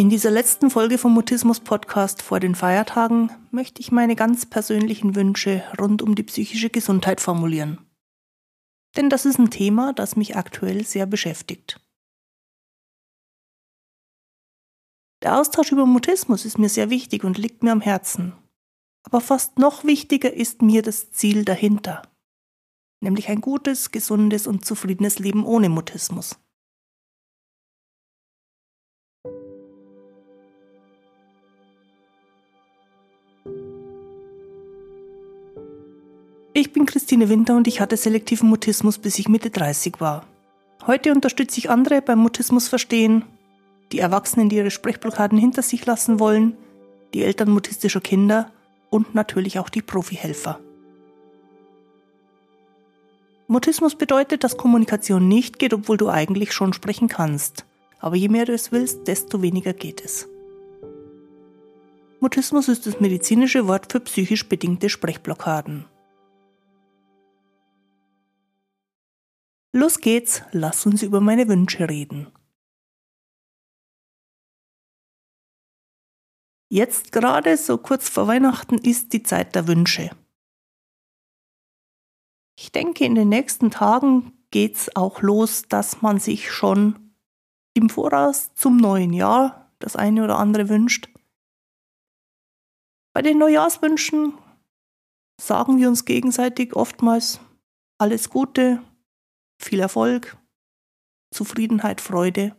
In dieser letzten Folge vom Mutismus Podcast vor den Feiertagen möchte ich meine ganz persönlichen Wünsche rund um die psychische Gesundheit formulieren. Denn das ist ein Thema, das mich aktuell sehr beschäftigt. Der Austausch über Mutismus ist mir sehr wichtig und liegt mir am Herzen. Aber fast noch wichtiger ist mir das Ziel dahinter, nämlich ein gutes, gesundes und zufriedenes Leben ohne Mutismus. Ich bin Christine Winter und ich hatte selektiven Mutismus, bis ich Mitte 30 war. Heute unterstütze ich andere beim Mutismus verstehen, die Erwachsenen, die ihre Sprechblockaden hinter sich lassen wollen, die Eltern mutistischer Kinder und natürlich auch die Profihelfer. Mutismus bedeutet, dass Kommunikation nicht geht, obwohl du eigentlich schon sprechen kannst. Aber je mehr du es willst, desto weniger geht es. Mutismus ist das medizinische Wort für psychisch bedingte Sprechblockaden. Los geht's, lass uns über meine Wünsche reden. Jetzt gerade, so kurz vor Weihnachten, ist die Zeit der Wünsche. Ich denke, in den nächsten Tagen geht's auch los, dass man sich schon im Voraus zum neuen Jahr das eine oder andere wünscht. Bei den Neujahrswünschen sagen wir uns gegenseitig oftmals alles Gute, viel Erfolg, Zufriedenheit, Freude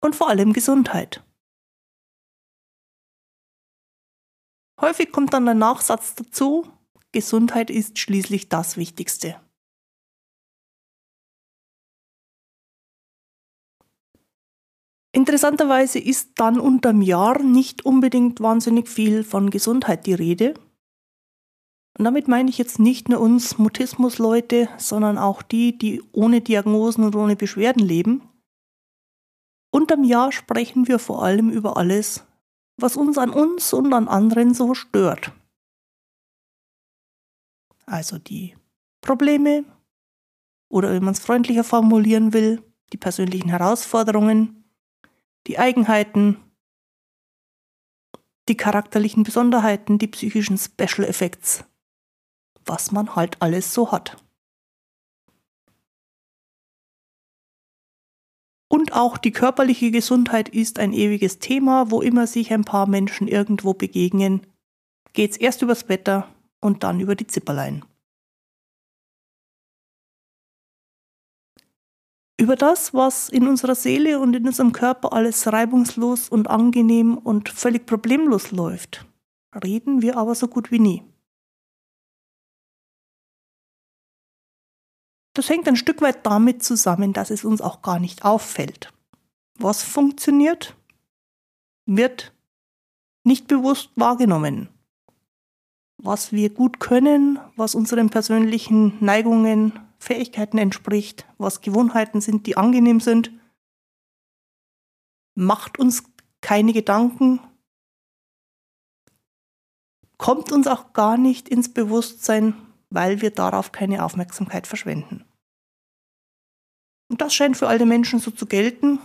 und vor allem Gesundheit. Häufig kommt dann der Nachsatz dazu, Gesundheit ist schließlich das Wichtigste. Interessanterweise ist dann unterm Jahr nicht unbedingt wahnsinnig viel von Gesundheit die Rede, und damit meine ich jetzt nicht nur uns Mutismus-Leute, sondern auch die, die ohne Diagnosen und ohne Beschwerden leben. Unterm Jahr sprechen wir vor allem über alles, was uns an uns und an anderen so stört. Also die Probleme oder wenn man es freundlicher formulieren will, die persönlichen Herausforderungen, die Eigenheiten, die charakterlichen Besonderheiten, die psychischen Special Effects was man halt alles so hat. Und auch die körperliche Gesundheit ist ein ewiges Thema, wo immer sich ein paar Menschen irgendwo begegnen, geht's erst übers Wetter und dann über die Zipperlein. Über das, was in unserer Seele und in unserem Körper alles reibungslos und angenehm und völlig problemlos läuft, reden wir aber so gut wie nie. Das hängt ein Stück weit damit zusammen, dass es uns auch gar nicht auffällt. Was funktioniert, wird nicht bewusst wahrgenommen. Was wir gut können, was unseren persönlichen Neigungen, Fähigkeiten entspricht, was Gewohnheiten sind, die angenehm sind, macht uns keine Gedanken, kommt uns auch gar nicht ins Bewusstsein, weil wir darauf keine Aufmerksamkeit verschwenden. Und das scheint für alle Menschen so zu gelten.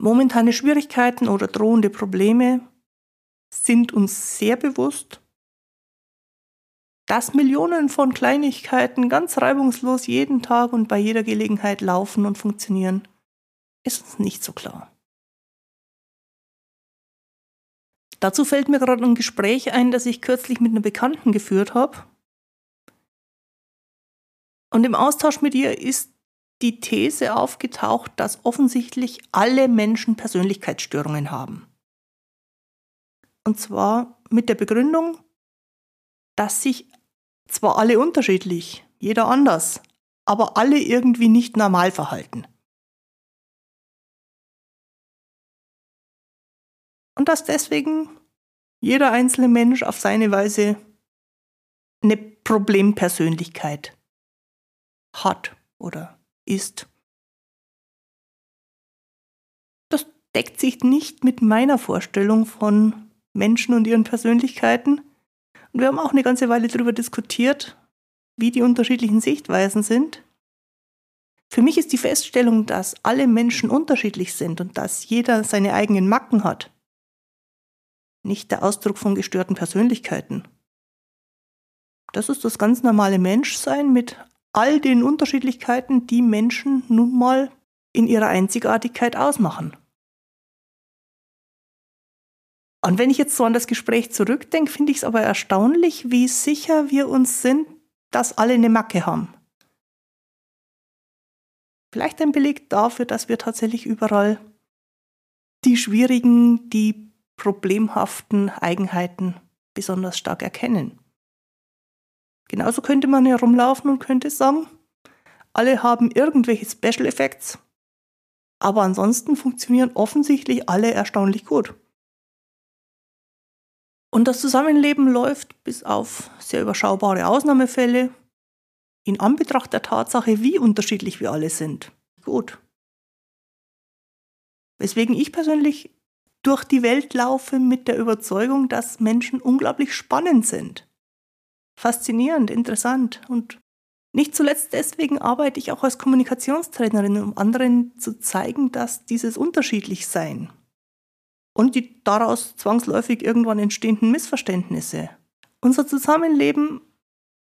Momentane Schwierigkeiten oder drohende Probleme sind uns sehr bewusst. Dass Millionen von Kleinigkeiten ganz reibungslos jeden Tag und bei jeder Gelegenheit laufen und funktionieren, ist uns nicht so klar. Dazu fällt mir gerade ein Gespräch ein, das ich kürzlich mit einer Bekannten geführt habe. Und im Austausch mit ihr ist die These aufgetaucht, dass offensichtlich alle Menschen Persönlichkeitsstörungen haben. Und zwar mit der Begründung, dass sich zwar alle unterschiedlich, jeder anders, aber alle irgendwie nicht normal verhalten. Und dass deswegen jeder einzelne Mensch auf seine Weise eine Problempersönlichkeit hat oder ist. Das deckt sich nicht mit meiner Vorstellung von Menschen und ihren Persönlichkeiten. Und wir haben auch eine ganze Weile darüber diskutiert, wie die unterschiedlichen Sichtweisen sind. Für mich ist die Feststellung, dass alle Menschen unterschiedlich sind und dass jeder seine eigenen Macken hat, nicht der Ausdruck von gestörten Persönlichkeiten. Das ist das ganz normale Menschsein mit all den Unterschiedlichkeiten, die Menschen nun mal in ihrer Einzigartigkeit ausmachen. Und wenn ich jetzt so an das Gespräch zurückdenke, finde ich es aber erstaunlich, wie sicher wir uns sind, dass alle eine Macke haben. Vielleicht ein Beleg dafür, dass wir tatsächlich überall die schwierigen, die problemhaften Eigenheiten besonders stark erkennen. Genauso könnte man herumlaufen und könnte sagen, alle haben irgendwelche Special Effects, aber ansonsten funktionieren offensichtlich alle erstaunlich gut. Und das Zusammenleben läuft bis auf sehr überschaubare Ausnahmefälle in Anbetracht der Tatsache, wie unterschiedlich wir alle sind. Gut. Weswegen ich persönlich durch die Welt laufe mit der Überzeugung, dass Menschen unglaublich spannend sind. Faszinierend, interessant und nicht zuletzt deswegen arbeite ich auch als Kommunikationstrainerin, um anderen zu zeigen, dass dieses unterschiedlich sein und die daraus zwangsläufig irgendwann entstehenden Missverständnisse unser Zusammenleben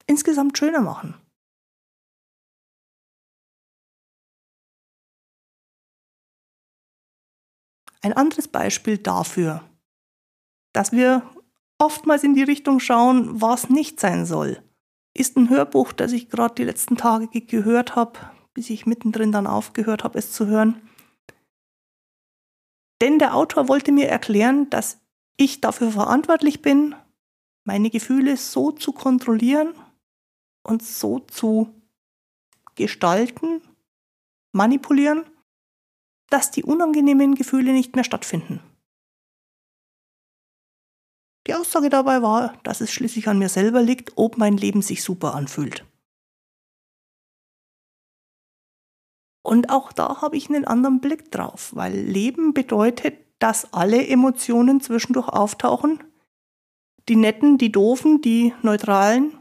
insgesamt schöner machen. Ein anderes Beispiel dafür, dass wir oftmals in die Richtung schauen, was nicht sein soll, ist ein Hörbuch, das ich gerade die letzten Tage gehört habe, bis ich mittendrin dann aufgehört habe, es zu hören. Denn der Autor wollte mir erklären, dass ich dafür verantwortlich bin, meine Gefühle so zu kontrollieren und so zu gestalten, manipulieren, dass die unangenehmen Gefühle nicht mehr stattfinden. Die Aussage dabei war, dass es schließlich an mir selber liegt, ob mein Leben sich super anfühlt. Und auch da habe ich einen anderen Blick drauf, weil Leben bedeutet, dass alle Emotionen zwischendurch auftauchen. Die netten, die doofen, die neutralen.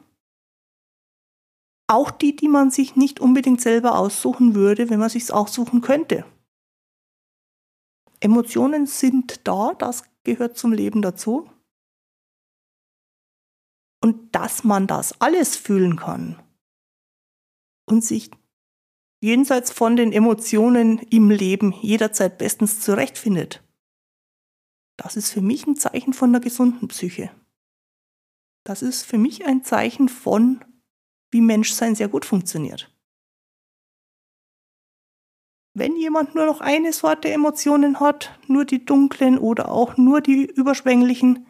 Auch die, die man sich nicht unbedingt selber aussuchen würde, wenn man sich aussuchen könnte. Emotionen sind da, das gehört zum Leben dazu. Und dass man das alles fühlen kann und sich jenseits von den Emotionen im Leben jederzeit bestens zurechtfindet. Das ist für mich ein Zeichen von einer gesunden Psyche. Das ist für mich ein Zeichen von, wie Menschsein sehr gut funktioniert. Wenn jemand nur noch eine Sorte Emotionen hat, nur die dunklen oder auch nur die überschwänglichen,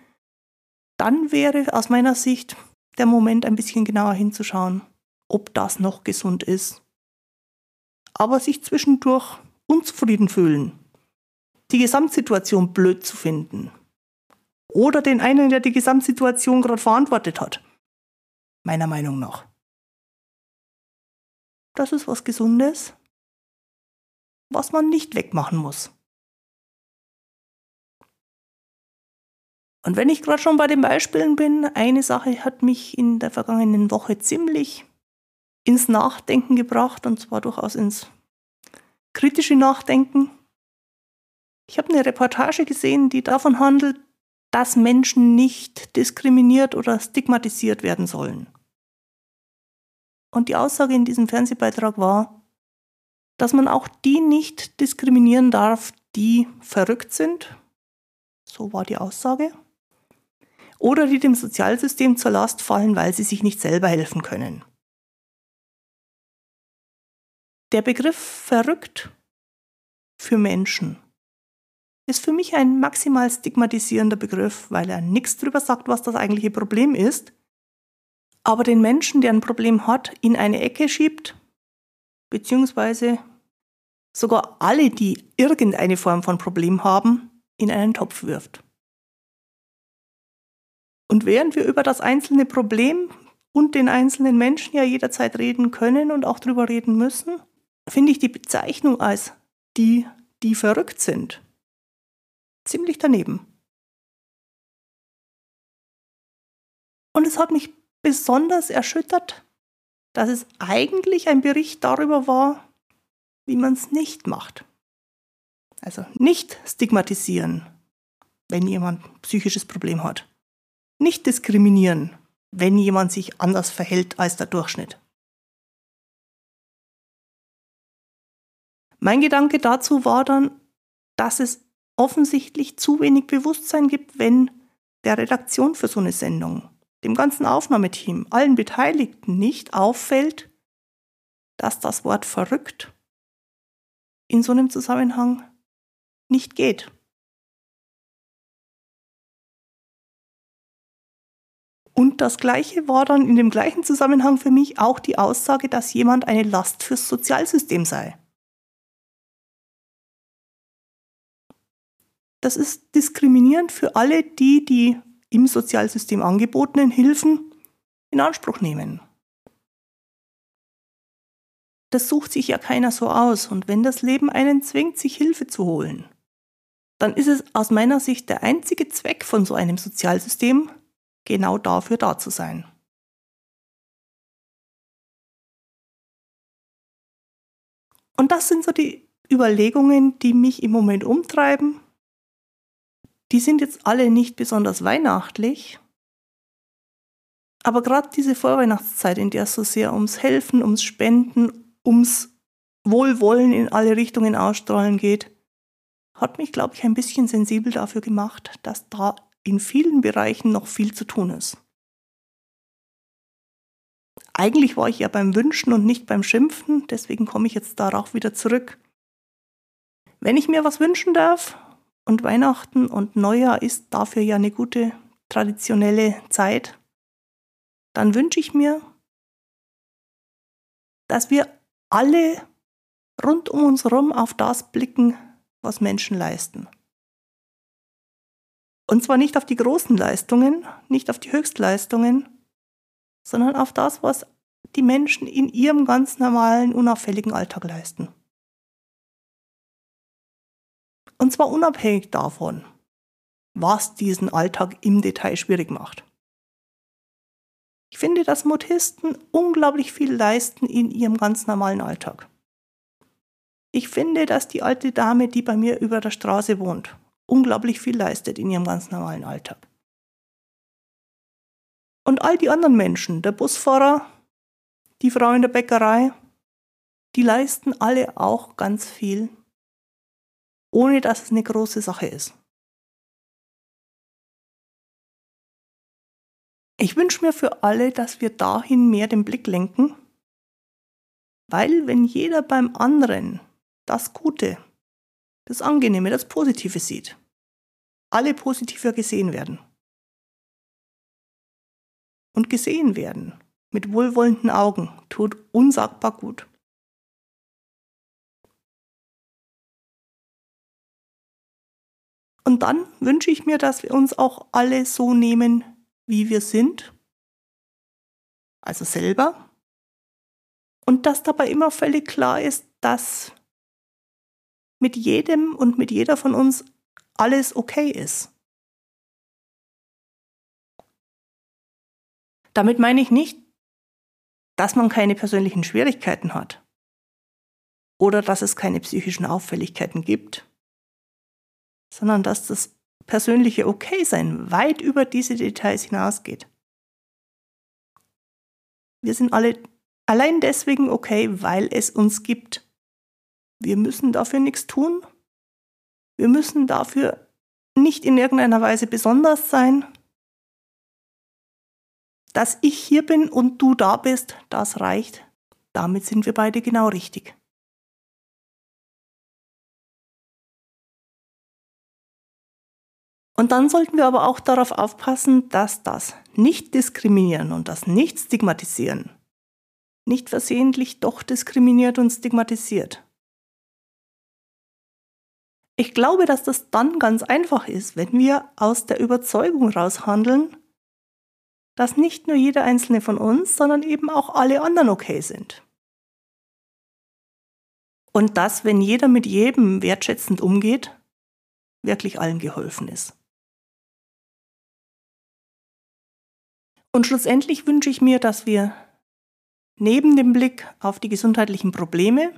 dann wäre aus meiner Sicht der Moment ein bisschen genauer hinzuschauen, ob das noch gesund ist aber sich zwischendurch unzufrieden fühlen, die Gesamtsituation blöd zu finden oder den einen, der die Gesamtsituation gerade verantwortet hat, meiner Meinung nach. Das ist was Gesundes, was man nicht wegmachen muss. Und wenn ich gerade schon bei den Beispielen bin, eine Sache hat mich in der vergangenen Woche ziemlich ins Nachdenken gebracht und zwar durchaus ins kritische Nachdenken. Ich habe eine Reportage gesehen, die davon handelt, dass Menschen nicht diskriminiert oder stigmatisiert werden sollen. Und die Aussage in diesem Fernsehbeitrag war, dass man auch die nicht diskriminieren darf, die verrückt sind, so war die Aussage, oder die dem Sozialsystem zur Last fallen, weil sie sich nicht selber helfen können. Der Begriff verrückt für Menschen ist für mich ein maximal stigmatisierender Begriff, weil er nichts darüber sagt, was das eigentliche Problem ist, aber den Menschen, der ein Problem hat, in eine Ecke schiebt, beziehungsweise sogar alle, die irgendeine Form von Problem haben, in einen Topf wirft. Und während wir über das einzelne Problem und den einzelnen Menschen ja jederzeit reden können und auch darüber reden müssen, finde ich die Bezeichnung als die, die verrückt sind, ziemlich daneben. Und es hat mich besonders erschüttert, dass es eigentlich ein Bericht darüber war, wie man es nicht macht. Also nicht stigmatisieren, wenn jemand ein psychisches Problem hat. Nicht diskriminieren, wenn jemand sich anders verhält als der Durchschnitt. Mein Gedanke dazu war dann, dass es offensichtlich zu wenig Bewusstsein gibt, wenn der Redaktion für so eine Sendung, dem ganzen Aufnahmeteam, allen Beteiligten nicht auffällt, dass das Wort verrückt in so einem Zusammenhang nicht geht. Und das Gleiche war dann in dem gleichen Zusammenhang für mich auch die Aussage, dass jemand eine Last fürs Sozialsystem sei. Das ist diskriminierend für alle, die die im Sozialsystem angebotenen Hilfen in Anspruch nehmen. Das sucht sich ja keiner so aus, und wenn das Leben einen zwingt, sich Hilfe zu holen, dann ist es aus meiner Sicht der einzige Zweck von so einem Sozialsystem, genau dafür da zu sein. Und das sind so die Überlegungen, die mich im Moment umtreiben die sind jetzt alle nicht besonders weihnachtlich. Aber gerade diese Vorweihnachtszeit, in der es so sehr ums Helfen, ums Spenden, ums Wohlwollen in alle Richtungen ausstrahlen geht, hat mich, glaube ich, ein bisschen sensibel dafür gemacht, dass da in vielen Bereichen noch viel zu tun ist. Eigentlich war ich ja beim Wünschen und nicht beim Schimpfen, deswegen komme ich jetzt darauf wieder zurück. Wenn ich mir was wünschen darf, und Weihnachten und Neujahr ist dafür ja eine gute traditionelle Zeit. Dann wünsche ich mir, dass wir alle rund um uns herum auf das blicken, was Menschen leisten. Und zwar nicht auf die großen Leistungen, nicht auf die Höchstleistungen, sondern auf das, was die Menschen in ihrem ganz normalen, unauffälligen Alltag leisten. Und zwar unabhängig davon, was diesen Alltag im Detail schwierig macht. Ich finde, dass Mutisten unglaublich viel leisten in ihrem ganz normalen Alltag. Ich finde, dass die alte Dame, die bei mir über der Straße wohnt, unglaublich viel leistet in ihrem ganz normalen Alltag. Und all die anderen Menschen, der Busfahrer, die Frau in der Bäckerei, die leisten alle auch ganz viel ohne dass es eine große Sache ist. Ich wünsche mir für alle, dass wir dahin mehr den Blick lenken, weil wenn jeder beim anderen das Gute, das Angenehme, das Positive sieht, alle positiver gesehen werden. Und gesehen werden mit wohlwollenden Augen tut unsagbar gut. Und dann wünsche ich mir, dass wir uns auch alle so nehmen, wie wir sind, also selber, und dass dabei immer völlig klar ist, dass mit jedem und mit jeder von uns alles okay ist. Damit meine ich nicht, dass man keine persönlichen Schwierigkeiten hat oder dass es keine psychischen Auffälligkeiten gibt sondern dass das persönliche Okay-Sein weit über diese Details hinausgeht. Wir sind alle allein deswegen okay, weil es uns gibt. Wir müssen dafür nichts tun. Wir müssen dafür nicht in irgendeiner Weise besonders sein. Dass ich hier bin und du da bist, das reicht. Damit sind wir beide genau richtig. Und dann sollten wir aber auch darauf aufpassen, dass das Nicht-Diskriminieren und das Nicht-Stigmatisieren nicht versehentlich doch diskriminiert und stigmatisiert. Ich glaube, dass das dann ganz einfach ist, wenn wir aus der Überzeugung raus handeln, dass nicht nur jeder einzelne von uns, sondern eben auch alle anderen okay sind. Und dass, wenn jeder mit jedem wertschätzend umgeht, wirklich allen geholfen ist. Und schlussendlich wünsche ich mir, dass wir neben dem Blick auf die gesundheitlichen Probleme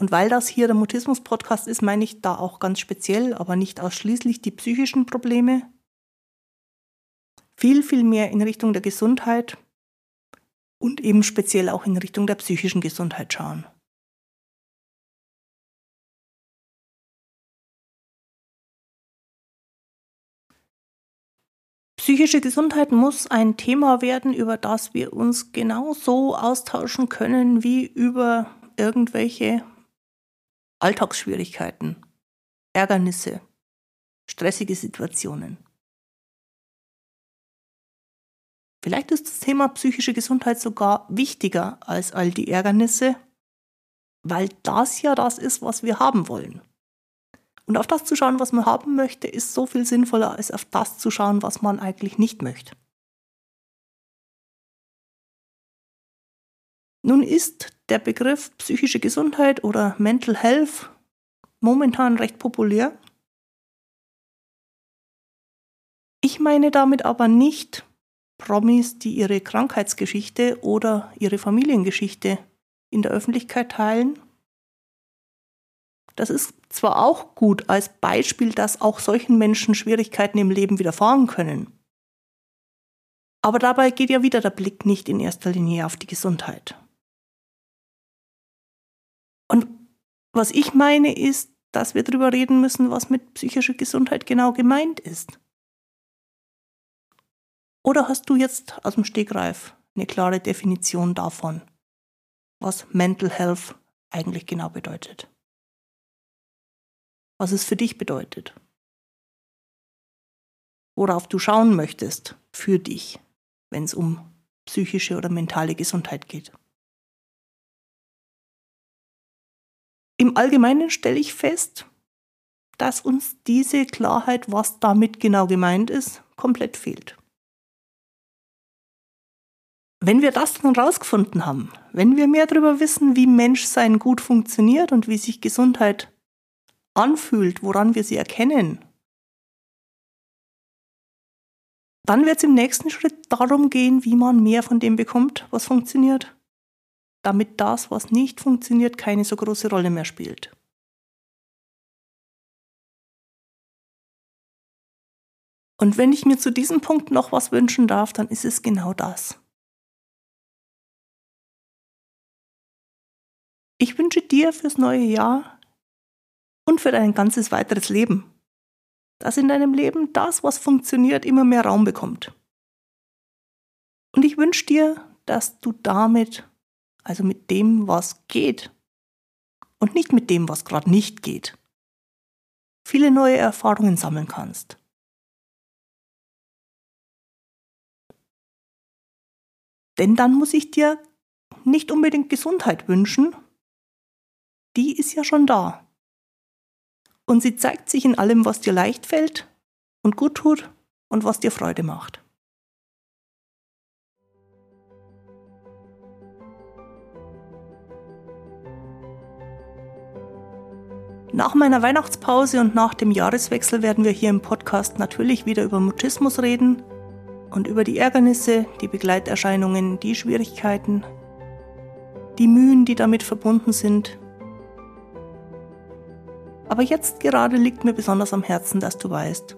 Und weil das hier der Mutismus-Podcast ist, meine ich da auch ganz speziell, aber nicht ausschließlich die psychischen Probleme. Viel, viel mehr in Richtung der Gesundheit und eben speziell auch in Richtung der psychischen Gesundheit schauen. Psychische Gesundheit muss ein Thema werden, über das wir uns genauso austauschen können wie über irgendwelche Alltagsschwierigkeiten, Ärgernisse, stressige Situationen. Vielleicht ist das Thema psychische Gesundheit sogar wichtiger als all die Ärgernisse, weil das ja das ist, was wir haben wollen. Und auf das zu schauen, was man haben möchte, ist so viel sinnvoller, als auf das zu schauen, was man eigentlich nicht möchte. Nun ist der Begriff psychische Gesundheit oder Mental Health momentan recht populär. Ich meine damit aber nicht Promis, die ihre Krankheitsgeschichte oder ihre Familiengeschichte in der Öffentlichkeit teilen. Das ist zwar auch gut als Beispiel, dass auch solchen Menschen Schwierigkeiten im Leben widerfahren können. Aber dabei geht ja wieder der Blick nicht in erster Linie auf die Gesundheit. Was ich meine ist, dass wir darüber reden müssen, was mit psychischer Gesundheit genau gemeint ist. Oder hast du jetzt aus dem Stegreif eine klare Definition davon, was Mental Health eigentlich genau bedeutet? Was es für dich bedeutet? Worauf du schauen möchtest für dich, wenn es um psychische oder mentale Gesundheit geht? Im Allgemeinen stelle ich fest, dass uns diese Klarheit, was damit genau gemeint ist, komplett fehlt. Wenn wir das dann rausgefunden haben, wenn wir mehr darüber wissen, wie Menschsein gut funktioniert und wie sich Gesundheit anfühlt, woran wir sie erkennen, dann wird es im nächsten Schritt darum gehen, wie man mehr von dem bekommt, was funktioniert, damit das, was nicht funktioniert, keine so große Rolle mehr spielt. Und wenn ich mir zu diesem Punkt noch was wünschen darf, dann ist es genau das. Ich wünsche dir fürs neue Jahr und für dein ganzes weiteres Leben, dass in deinem Leben das, was funktioniert, immer mehr Raum bekommt. Und ich wünsche dir, dass du damit, also mit dem, was geht, und nicht mit dem, was gerade nicht geht, viele neue Erfahrungen sammeln kannst. Denn dann muss ich dir nicht unbedingt Gesundheit wünschen, die ist ja schon da. Und sie zeigt sich in allem, was dir leicht fällt und gut tut und was dir Freude macht. Nach meiner Weihnachtspause und nach dem Jahreswechsel werden wir hier im Podcast natürlich wieder über Mutismus reden und über die Ärgernisse, die Begleiterscheinungen, die Schwierigkeiten, die Mühen, die damit verbunden sind aber jetzt gerade liegt mir besonders am Herzen, dass du weißt,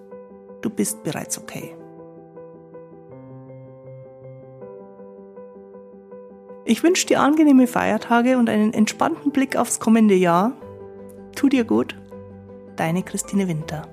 du bist bereits okay. Ich wünsche dir angenehme Feiertage und einen entspannten Blick aufs kommende Jahr. Tu dir gut, deine Christine Winter.